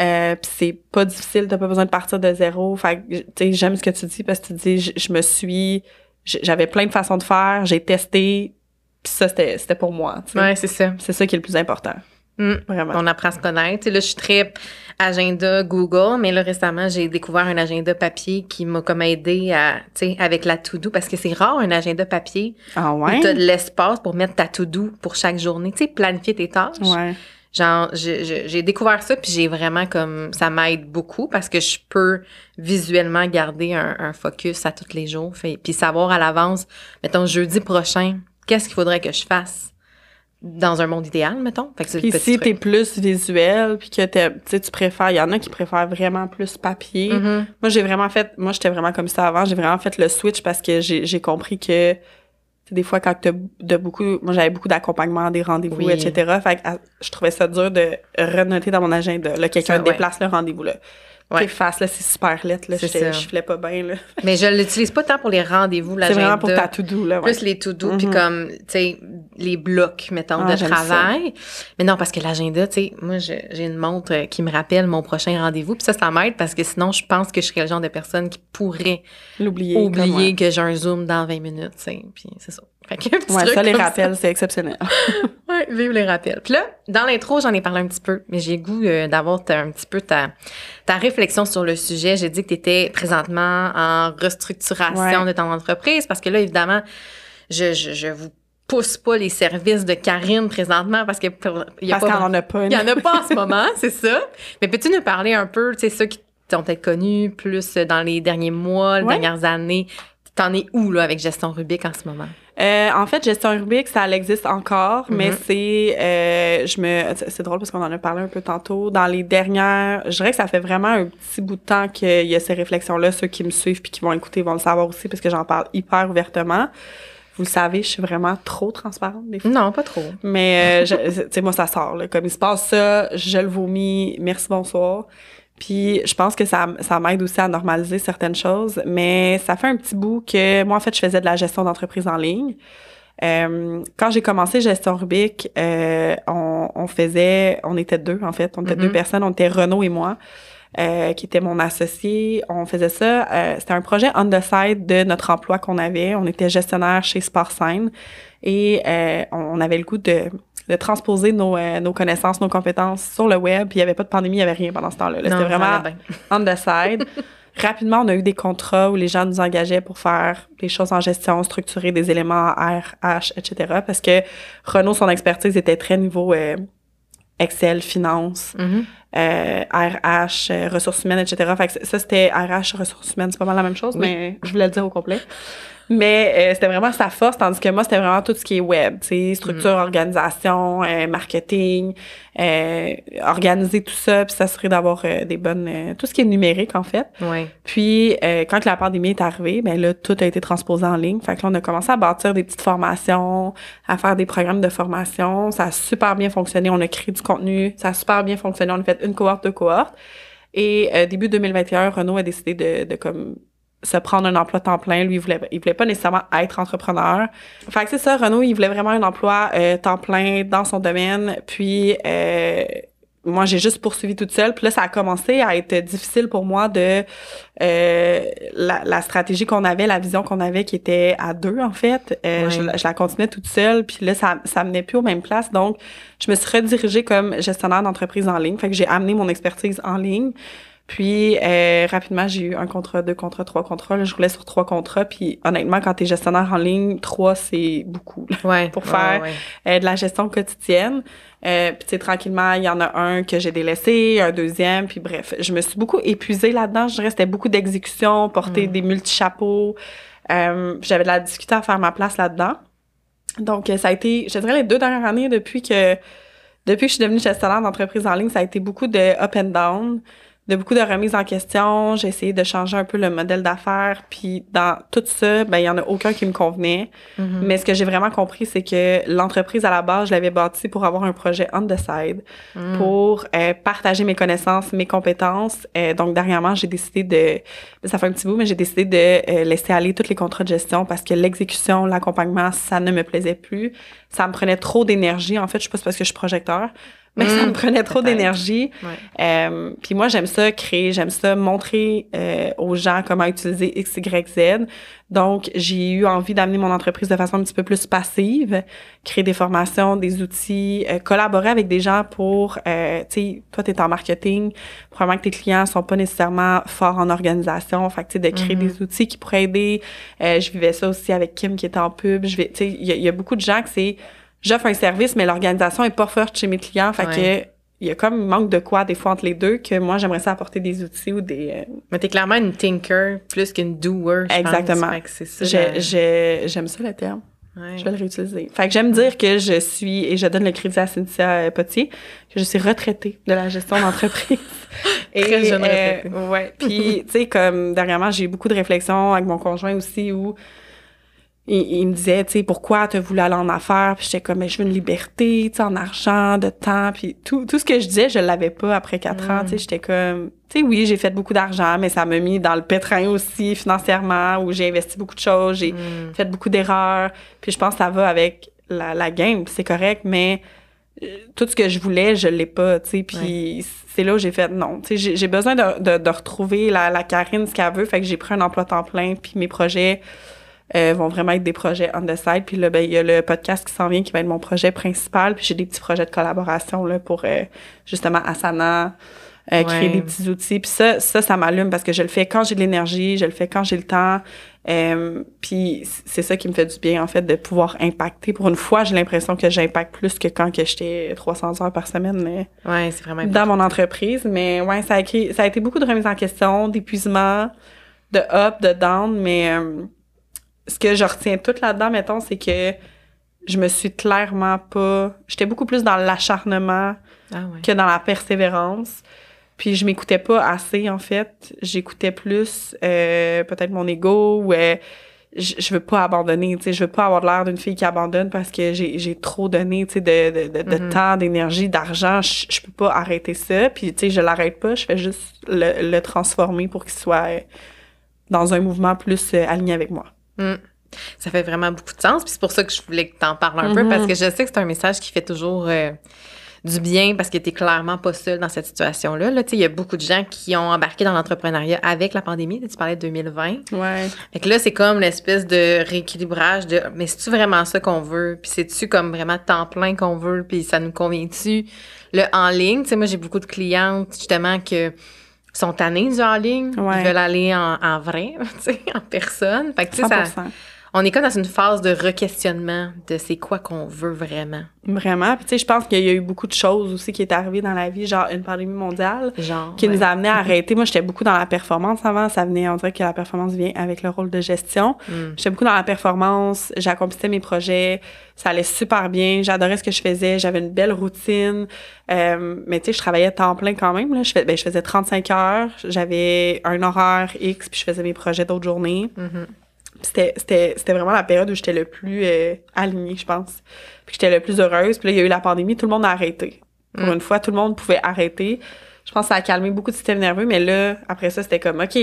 Euh, puis c'est pas difficile, t'as pas besoin de partir de zéro. Fait que, tu sais, j'aime ce que tu dis parce que tu dis, je, je me suis, j'avais plein de façons de faire, j'ai testé, puis ça c'était, c'était pour moi. tu sais. Ouais, c'est ça. C'est ça qui est le plus important, Mm. vraiment. On apprend à se connaître. Là, je suis très agenda Google, mais là, récemment, j'ai découvert un agenda papier qui m'a comme aidé à, tu sais, avec la to-do, parce que c'est rare un agenda papier Ah où ouais? tu as de l'espace pour mettre ta to-do pour chaque journée. Tu sais, planifier tes tâches. Ouais. Genre, j'ai découvert ça, puis j'ai vraiment comme, ça m'aide beaucoup parce que je peux visuellement garder un, un focus à tous les jours, fait, puis savoir à l'avance, mettons, jeudi prochain, qu'est-ce qu'il faudrait que je fasse dans un monde idéal, mettons? Fait que Puis si t'es plus visuel, puis que t'es- tu sais, tu préfères, il y en a qui préfèrent vraiment plus papier. Mhm. Moi, j'ai vraiment fait, moi, j'étais vraiment comme ça avant. J'ai vraiment fait le switch parce que j'ai j'ai compris que, des fois, quand t'as de beaucoup, moi, j'avais beaucoup d'accompagnement, des rendez-vous, Oui. etc. Fait que à- je trouvais ça dur de renoter dans mon agenda. Là, quelqu'un ouais. déplace le rendez-vous, là. Ouais. T'es face, là, c'est super lettre, là. C'est. Je filais pas bien, là. Mais je l'utilise pas tant pour les rendez-vous, C'est l'agenda. vraiment pour ta to-do, là, ouais. Plus les to-do, puis Mhm. comme, tu sais, les blocs, mettons, Ah, de travail. Mais non, parce que l'agenda, tu sais, moi, j'ai une montre qui me rappelle mon prochain rendez-vous. Puis ça, ça m'aide parce que sinon, je pense que je serais le genre de personne qui pourrait L'oublier. comme, oublier que j'ai un Zoom dans 20 minutes, tu sais. Puis c'est ça. Fait que, un petit Ouais, truc ça, les rappels, c'est exceptionnel. Ouais, vive les rappels. Puis là, dans l'intro, j'en ai parlé un petit peu, mais j'ai goût euh, d'avoir un petit peu ta, ta réflexion sur le sujet. J'ai dit que tu étais présentement en restructuration Ouais. de ton entreprise parce que là, évidemment, je, je, je vous pousse pas les services de Karine présentement parce que il y a Parce pas en a pas. il y en a pas en ce moment, c'est ça. Mais peux-tu nous parler un peu, tu sais, ceux qui t'ont peut-être connus plus dans les derniers mois, les Ouais. dernières années, t'en es où là avec Gestion Rubik en ce moment? Euh, en fait, gestion Rubik, ça existe encore, mais Mhm. c'est, euh, je me, c'est drôle parce qu'on en a parlé un peu tantôt. Dans les dernières, je dirais que ça fait vraiment un petit bout de temps qu'il y a ces réflexions-là. Ceux qui me suivent puis qui vont écouter vont le savoir aussi parce que j'en parle hyper ouvertement. Vous le savez, je suis vraiment trop transparente des fois. Non, pas trop. Mais, euh, tu sais, moi, ça sort, là. Comme il se passe ça, je le vomis, merci, bonsoir. Puis, je pense que ça, ça m'aide aussi à normaliser certaines choses. Mais ça fait un petit bout que, moi, en fait, je faisais de la gestion d'entreprise en ligne. Euh, quand j'ai commencé Gestion Rubik, euh, on, on faisait, on était deux, en fait. On était deux personnes. On était Renaud et moi. euh, qui était mon associé. On faisait ça. euh, C'était un projet on the side de notre emploi qu'on avait. On était gestionnaire chez Sportsign et euh, on, on avait le goût de, de transposer nos, euh, nos connaissances, nos compétences sur le web. Puis il n'y avait pas de pandémie, il n'y avait rien pendant ce temps-là. là. C'était vraiment on the side. Rapidement, on a eu des contrats où les gens nous engageaient pour faire des choses en gestion, structurer des éléments R, H, etc. Parce que Renaud, son expertise était très niveau euh, Excel, finance, euh, RH, euh, ressources humaines, etc. Fait que ça, c'était RH, ressources humaines, c'est pas mal la même chose, Oui. mais je voulais le dire au complet. Mais euh, c'était vraiment sa force, tandis que moi, c'était vraiment tout ce qui est web, tu sais, structure, organisation, euh, marketing, euh, organiser tout ça, puis s'assurer d'avoir euh, des bonnes... euh, tout ce qui est numérique, en fait. Ouais. Puis, euh, quand la pandémie est arrivée, ben là, tout a été transposé en ligne. Fait que là, on a commencé à bâtir des petites formations, à faire des programmes de formation. Ça a super bien fonctionné. On a créé du contenu. Ça a super bien fonctionné. On a fait une cohorte, deux cohortes. Et euh, début 2021, Renaud a décidé de, de comme se prendre un emploi temps plein. Lui, il voulait, il voulait pas nécessairement être entrepreneur. Fait que c'est ça, Renaud, il voulait vraiment un emploi euh, temps plein dans son domaine. Puis, euh, moi, j'ai juste poursuivi toute seule. Puis là, ça a commencé à être difficile pour moi de euh, la, la stratégie qu'on avait, la vision qu'on avait, qui était à deux en fait. Euh, Ouais. je, la- je la continuais toute seule. Puis là, ça, ça menait plus aux mêmes places. Donc, je me suis redirigée comme gestionnaire d'entreprise en ligne. Fait que j'ai amené mon expertise en ligne. Puis euh, rapidement, j'ai eu un contrat, deux contrats, trois contrats. Là, je roulais sur trois contrats. Puis honnêtement, quand tu es gestionnaire en ligne, trois, c'est beaucoup. là Ouais. Pour faire- ouais. euh, de la gestion quotidienne. Euh, puis tranquillement, il y en a un que j'ai délaissé, un deuxième, puis bref, je me suis beaucoup épuisée là-dedans. Je c'était beaucoup d'exécution, porter Mm. des multi-chapeaux. Euh, J'avais de la difficulté à faire ma place là-dedans. Donc, euh, ça a été, je dirais, les deux dernières années depuis que depuis que je suis devenue gestionnaire d'entreprise en ligne, ça a été beaucoup de up and down. De beaucoup de remises en question. J'ai essayé de changer un peu le modèle d'affaires. Puis dans tout ça, ben il y en a aucun qui me convenait. Mhm. Mais ce que j'ai vraiment compris, c'est que l'entreprise à la base, je l'avais bâtie pour avoir un projet on the side, Mm. pour euh, partager mes connaissances, mes compétences. Euh, donc dernièrement, j'ai décidé de, ça fait un petit bout, mais j'ai décidé de euh, laisser aller tous les contrats de gestion parce que l'exécution, l'accompagnement, ça ne me plaisait plus. Ça me prenait trop d'énergie. En fait, je sais pas si parce que je suis projecteur, mais ça Mm. me prenait trop d'énergie. Ouais. Euh, puis moi, j'aime ça créer, j'aime ça montrer euh, aux gens comment utiliser X, Y, Z. Donc, j'ai eu envie d'amener mon entreprise de façon un petit peu plus passive, créer des formations, des outils, euh, collaborer avec des gens pour, euh, tu sais, toi, tu es en marketing, probablement que tes clients sont pas nécessairement forts en organisation, fait que, tu sais, de créer Mhm. des outils qui pourraient aider. Euh, je vivais ça aussi avec Kim qui était en pub. Je vais, tu sais, il y, y a beaucoup de gens que c'est, j'offre un service, mais l'organisation est pas forte chez mes clients, fait Ouais. que il y a comme manque de quoi des fois entre les deux que moi j'aimerais ça apporter des outils ou des euh, Mais t'es clairement une thinker plus qu'une doer, je Exactement. c'est ça. j'aime ça le terme Ouais. je vais le réutiliser fait que j'aime dire que je suis et je donne le crédit à Cynthia euh, Potier que je suis retraitée de la gestion d'entreprise Très jeune euh, ouais puis tu sais comme dernièrement j'ai eu beaucoup de réflexions avec mon conjoint aussi où il, il me disait, tu sais, pourquoi tu voulu aller en affaires? Puis j'étais comme, mais je veux une liberté, tu sais, en argent, de temps. Puis tout, tout ce que je disais, je l'avais pas après quatre ans, tu sais. J'étais comme, tu sais, oui, j'ai fait beaucoup d'argent, mais ça m'a mis dans le pétrin aussi financièrement, où j'ai investi beaucoup de choses, j'ai Mm. fait beaucoup d'erreurs. Puis je pense que ça va avec la, la game, c'est correct, mais euh, tout ce que je voulais, je l'ai pas, tu sais. Puis c'est là où j'ai fait non. Tu sais, j'ai- j'ai besoin de, de, de retrouver la, la Karine, ce qu'elle veut. Fait que j'ai pris un emploi temps plein, puis mes projets euh, vont vraiment être des projets on the side. Puis là, ben, il y a le podcast qui s'en vient, qui va être mon projet principal. Puis j'ai des petits projets de collaboration là, pour euh, justement Asana, euh, créer Ouais. des petits outils. Puis ça, ça, ça m'allume parce que je le fais quand j'ai de l'énergie, je le fais quand j'ai le temps. Euh, puis c'est ça qui me fait du bien, en fait, de pouvoir impacter. Pour une fois, j'ai l'impression que j'impacte plus que quand que j'étais 300 heures par semaine mais Ouais, c'est vraiment dans mon entreprise. Mais ouais, ça a, créé- ça a été beaucoup de remises en question, d'épuisement, de up, de down. Mais euh, ce que je retiens tout là-dedans, mettons, c'est que je me suis clairement pas... J'étais beaucoup plus dans l'acharnement Ah ouais. que dans la persévérance. Puis je m'écoutais pas assez, en fait. J'écoutais plus euh, peut-être mon ego ou euh, je, je veux pas abandonner, tu sais. Je veux pas avoir l'air d'une fille qui abandonne parce que j'ai j'ai trop donné, tu sais, de, de, de, de Mhm. temps, d'énergie, d'argent. Je, je peux pas arrêter ça. Puis, tu sais, je l'arrête pas. Je fais juste le, le transformer pour qu'il soit euh, dans un mouvement plus euh, aligné avec moi. Mm. Ça fait vraiment beaucoup de sens. Puis c'est pour ça que je voulais que tu en parles un peu, parce que je sais que c'est un message qui fait toujours euh, du bien, parce que tu clairement pas seule dans cette situation-là. Là, il y a beaucoup de gens qui ont embarqué dans l'entrepreneuriat avec la pandémie. Tu parlais de 2020. Ouais. Fait que là, c'est comme l'espèce de rééquilibrage de mais c'est-tu vraiment ça qu'on veut? Puis c'est-tu comme vraiment temps plein qu'on veut? Puis ça nous convient-tu? Le en ligne, tu sais, moi, j'ai beaucoup de clientes, justement, que sont tannées du en ligne. Ouais. Ils veulent aller en, en vrai, tu sais, en personne. Fait que, tu sais, 100%. ça, on est comme dans une phase de re-questionnement de c'est quoi qu'on veut vraiment. Vraiment. Puis, tu sais, je pense qu'il y a eu beaucoup de choses aussi qui est arrivé dans la vie, genre une pandémie mondiale. Genre. qui ouais. nous a amené à arrêter. Moi, j'étais beaucoup dans la performance avant. Ça venait, on dirait que la performance vient avec le rôle de gestion. Mm. J'étais beaucoup dans la performance. J'accomplissais mes projets. Ça allait super bien. J'adorais ce que je faisais. J'avais une belle routine. Euh, mais tu sais, je travaillais temps plein quand même. Là. Je, fais, ben, je faisais 35 heures. J'avais un horaire X, puis je faisais mes projets d'autres journées. Puis C'était, c'était, c'était vraiment la période où j'étais le plus euh, alignée, je pense. Puis j'étais le plus heureuse. Puis là, il y a eu la pandémie, tout le monde a arrêté. Pour Mm. une fois, tout le monde pouvait arrêter. Je pense que ça a calmé beaucoup de système nerveux, mais là, après ça, c'était comme, OK,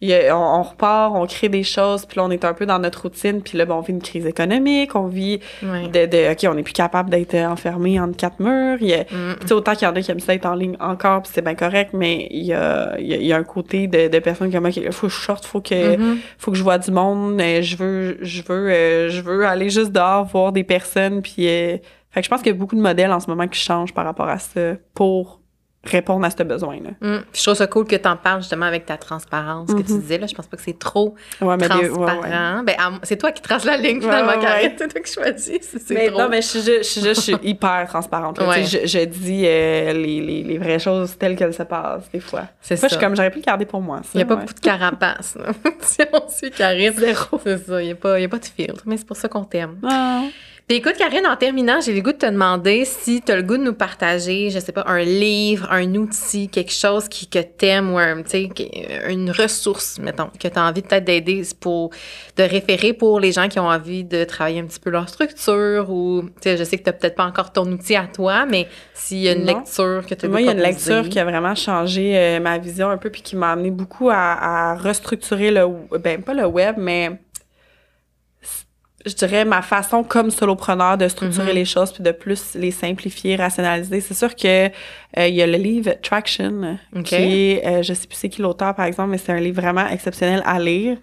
il y a- on, on repart, on crée des choses, puis là, on est un peu dans notre routine, puis là, ben, on vit une crise économique, on vit de, de OK, on n'est plus capable d'être enfermé entre quatre murs. Il y a, Mm. tu sais, autant qu'il y en a qui aiment ça être en ligne encore, puis c'est bien correct, mais il y a, il y a, il y a un côté de, de personnes qui ont OK, faut que je sorte, faut que Mhm. faut que je vois du monde, euh, je veux je veux euh, je veux aller juste dehors voir des personnes puis euh, fait que je pense qu'il y a beaucoup de modèles en ce moment qui changent par rapport à ça pour répondre à ce besoin là. Mm. Puis Je trouve ça cool que tu en parles justement avec ta transparence que tu Mhm. disais. Là. Je pense pas que c'est trop Ouais, mais des- transparent. ouais, ouais. Ben, c'est toi qui traces la ligne finalement, Ouais, ouais, Karine. C'est toi qui choisis. si C'est Mais trop. non, mais je suis juste, je je suis hyper transparente. là. Ouais. Tu sais, Je, je dis euh, les, les, les vraies choses telles qu'elles se passent, des fois. c'est ça. je suis comme, j'aurais pu le garder pour moi. ça, Il n'y a pas ouais. beaucoup de carapace. là. si on suit Karine, Zéro. c'est ça. Il n'y a, pas- il y a pas de filtre. Mais c'est pour ça qu'on t'aime. Non. Puis écoute, Karine, en terminant, j'ai le goût de te demander si tu as le goût de nous partager, je sais pas, un livre, un outil, quelque chose qui, que t'aimes ou un, une ressource, mettons, que tu as envie peut-être d'aider pour, de référer pour les gens qui ont envie de travailler un petit peu leur structure ou, tu sais, je sais que tu peut-être pas encore ton outil à toi, mais s'il y a une lecture que tu as Moi, il y a une lecture qui a vraiment changé euh, ma vision un peu puis qui m'a amené beaucoup à, à restructurer le, ben, pas le web, mais je dirais, ma façon comme solopreneur de structurer mm-hmm. les choses puis de plus les simplifier, rationaliser. C'est sûr que euh, il y a le livre Traction qui est, euh, je sais plus c'est qui l'auteur par exemple, mais c'est un livre vraiment exceptionnel à lire.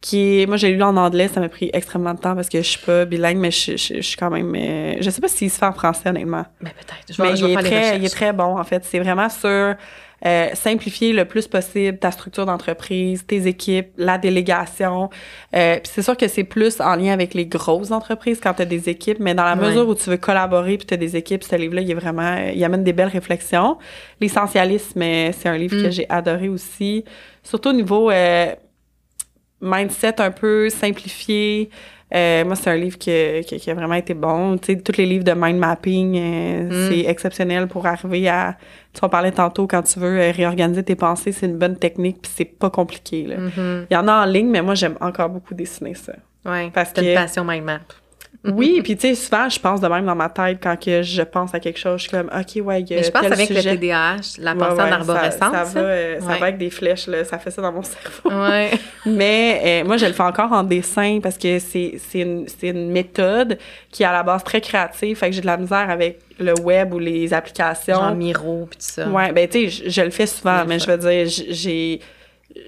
Qui est, moi j'ai lu en anglais, ça m'a pris extrêmement de temps parce que je suis pas bilingue, mais je, je, suis quand même, euh, je sais pas s'il se fait en français honnêtement. Mais peut-être. Mais il, est très, il est très bon en fait. C'est vraiment sur euh, simplifier le plus possible ta structure d'entreprise, tes équipes, la délégation. Euh, puis c'est sûr que c'est plus en lien avec les grosses entreprises quand tu as des équipes, mais dans la mesure où tu veux collaborer puis tu as des équipes, ce livre-là, il est vraiment, il amène des belles réflexions. L'essentialisme, c'est un livre que mm. j'ai adoré aussi, surtout au niveau euh, mindset un peu simplifié. Euh, moi, c'est un livre qui, qui, a vraiment été bon. Tu sais, tous les livres de mind mapping, euh, mm. c'est exceptionnel pour arriver à. Tu en parlais tantôt, quand tu veux euh, réorganiser tes pensées, c'est une bonne technique, puis c'est pas compliqué. Là. Mm-hmm. Il y en a en ligne, mais moi, j'aime encore beaucoup dessiner ça. Oui, parce que. une passion mind map. Oui, puis tu sais, souvent, je pense de même dans ma tête quand que je pense à quelque chose, je suis comme, OK, ouais, Mais je pense avec le TDAH, la pensée en arborescence. Ça, ça, va, euh, ça va avec des flèches, là, ça fait ça dans mon cerveau. Ouais. Mais euh, moi, je le fais encore en dessin parce que c'est une, une méthode qui est à la base très créative, fait que j'ai de la misère avec le web ou les applications. Genre Miro, puis tout ça. Ouais, ben tu sais, je, je, le fais souvent, mais je veux dire, j'ai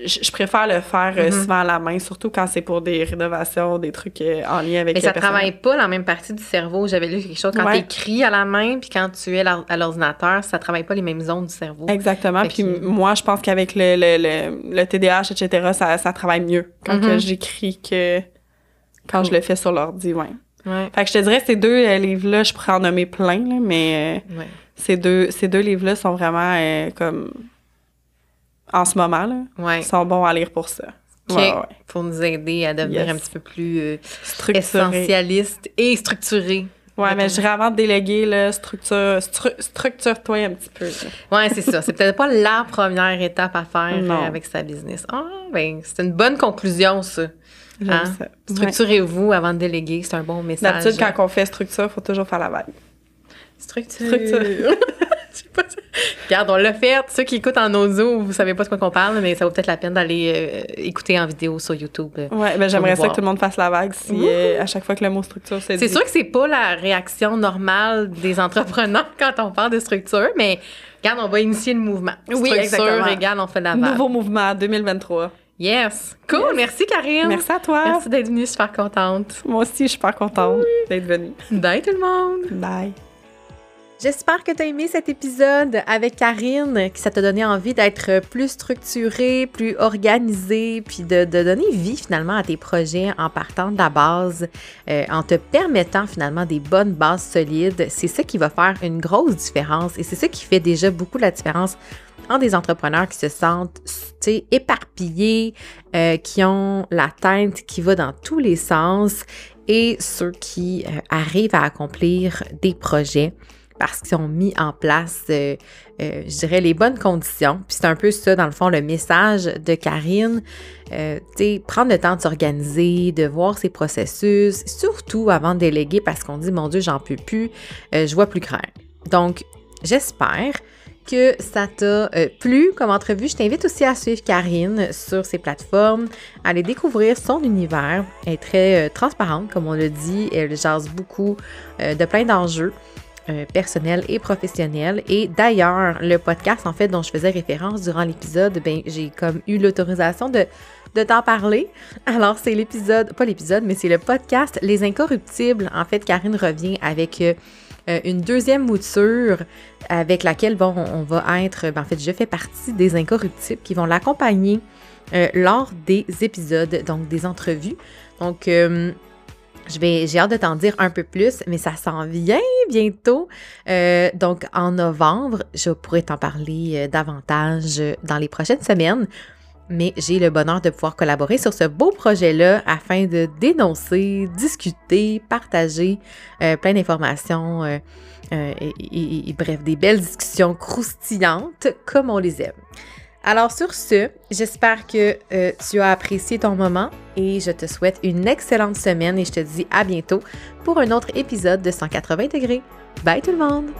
je, préfère le faire euh, mm-hmm. souvent à la main, surtout quand c'est pour des rénovations, des trucs euh, en lien avec Mais ça travaille pas la même partie du cerveau. J'avais lu quelque chose quand tu écris à la main, puis quand tu es à l'ordinateur, ça travaille pas les mêmes zones du cerveau. Exactement. puis moi, je pense qu'avec le, le, le, TDAH, etc., ça, ça travaille mieux quand mm-hmm. j'écris que quand je le fais sur l'ordi, ouais. ouais. Fait que je te dirais, ces deux euh, livres-là, je pourrais en nommer plein, là, mais ces deux, ces deux livres-là sont vraiment comme en ce moment, là, ouais. sont bons à lire pour ça. Pour nous aider à devenir un petit peu plus euh, essentialiste et structuré. Ouais, mais je dirais avant de déléguer, là, structure, structure-toi un petit peu. Ouais, c'est ça. C'est peut-être pas la première étape à faire euh, avec sa business. Ah, ben, c'est une bonne conclusion, ça. Hein? ça. Structurez-vous avant de déléguer, c'est un bon message. D'habitude, quand on fait structure, il faut toujours faire la vague. Structure. Structure. Regarde, on l'a fait. Ceux qui écoutent en audio, vous savez pas de quoi qu'on parle, mais ça vaut peut-être la peine d'aller euh, écouter en vidéo sur YouTube. Euh, ouais, ben j'aimerais ça que tout le monde fasse la vague si euh, à chaque fois que le mot structure c'est C'est sûr que c'est pas la réaction normale des entrepreneurs quand on parle de structure, mais regarde, on va initier le mouvement. Oui, exactement. Regarde, on fait la vague. Nouveau mouvement 2023. Yes. Cool. Merci, Karine. Merci à toi. Merci d'être venue. Super contente. Moi aussi, je suis super contente d'être venue. Bye, tout le monde. Bye. J'espère que tu as aimé cet épisode avec Karine, que ça t'a donné envie d'être plus structuré, plus organisé, puis de, donner vie finalement à tes projets en partant de la base, euh, en te permettant finalement des bonnes bases solides. C'est ça qui va faire une grosse différence et c'est ça qui fait déjà beaucoup la différence entre des entrepreneurs qui se sentent éparpillés, euh, qui ont la tête qui va dans tous les sens et ceux qui euh, arrivent à accomplir des projets parce qu'ils ont mis en place, euh, euh, je dirais, les bonnes conditions. Puis c'est un peu ça, dans le fond, le message de Karine. Euh, tu sais, prendre le temps de s'organiser, de voir ses processus, surtout avant de déléguer parce qu'on dit, mon Dieu, j'en peux plus, je vois plus clair. Donc, j'espère que ça t'a plu comme entrevue. Je t'invite aussi à suivre Karine sur ses plateformes, à aller découvrir son univers. Elle est très transparente, comme on le dit. Elle jase beaucoup de plein d'enjeux. Euh, personnel et professionnel. Et d'ailleurs, le podcast, en fait, dont je faisais référence durant l'épisode, ben, j'ai comme eu l'autorisation de, de t'en parler. Alors, c'est l'épisode, pas l'épisode, mais c'est le podcast Les Incorruptibles. En fait, Karine revient avec euh, une deuxième mouture avec laquelle, bon, on va être, ben, en fait, je fais partie des Incorruptibles qui vont l'accompagner euh, lors des épisodes, donc des entrevues. Donc, je vais, j'ai hâte de t'en dire un peu plus, mais ça s'en vient bientôt. Euh, donc, en novembre, je pourrais t'en parler euh, davantage dans les prochaines semaines. mais j'ai le bonheur de pouvoir collaborer sur ce beau projet-là afin de dénoncer, discuter, partager euh, plein d'informations euh, euh, et, bref, des belles discussions croustillantes comme on les aime. Alors sur ce, j'espère que tu as apprécié ton moment et je te souhaite une excellente semaine et je te dis à bientôt pour un autre épisode de 180 degrés. Bye tout le monde!